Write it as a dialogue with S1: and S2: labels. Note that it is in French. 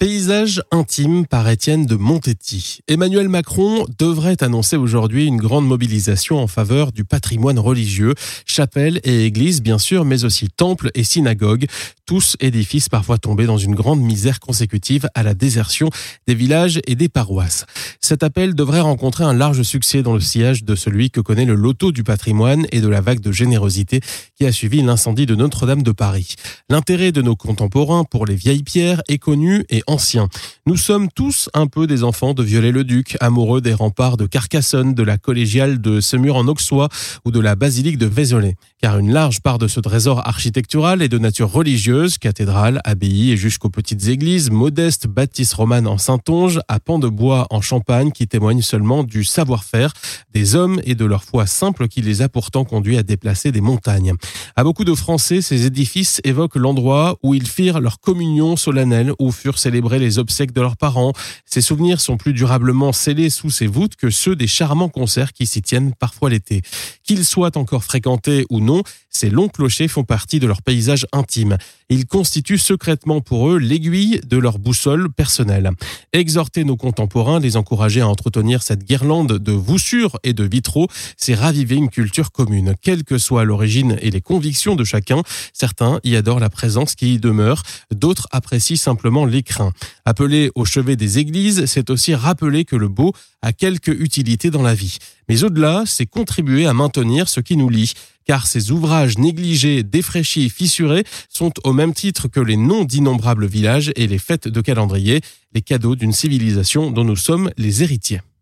S1: Paysage intime par Étienne de Montetti. Emmanuel Macron devrait annoncer aujourd'hui une grande mobilisation en faveur du patrimoine religieux, chapelles et églises bien sûr, mais aussi temples et synagogues, tous édifices parfois tombés dans une grande misère consécutive à la désertion des villages et des paroisses. Cet appel devrait rencontrer un large succès dans le sillage de celui que connaît le loto du patrimoine et de la vague de générosité qui a suivi l'incendie de Notre-Dame de Paris. L'intérêt de nos contemporains pour les vieilles pierres est connu et Nous sommes tous un peu des enfants de Viollet-le-Duc, amoureux des remparts de Carcassonne, de la collégiale de Semur en Auxois ou de la basilique de Vézelay. Car une large part de ce trésor architectural est de nature religieuse, cathédrales, abbayes et jusqu'aux petites églises, modestes bâtisses romanes en Saintonge, à pans de bois en Champagne, qui témoignent seulement du savoir-faire des hommes et de leur foi simple qui les a pourtant conduits à déplacer des montagnes. À beaucoup de Français, ces édifices évoquent l'endroit où ils firent leur communion solennelle, où furent célébrés les obsèques de leurs parents. Ces souvenirs sont plus durablement scellés sous ces voûtes que ceux des charmants concerts qui s'y tiennent parfois l'été. Qu'ils soient encore fréquentés ou non, ces longs clochers font partie de leur paysage intime. Ils constituent secrètement pour eux l'aiguille de leur boussole personnelle. Exhorter nos contemporains, les encourager à entretenir cette guirlande de voussures et de vitraux, c'est raviver une culture commune. Quelle que soit l'origine et les convictions de chacun, certains y adorent la présence qui y demeure, d'autres apprécient simplement l'écrin. Appeler au chevet des églises, c'est aussi rappeler que le beau a quelque utilité dans la vie. Mais au-delà, c'est contribuer à maintenir ce qui nous lie car ces ouvrages négligés, défraîchis fissurés sont au même titre que les noms d'innombrables villages et les fêtes de calendrier, les cadeaux d'une civilisation dont nous sommes les héritiers.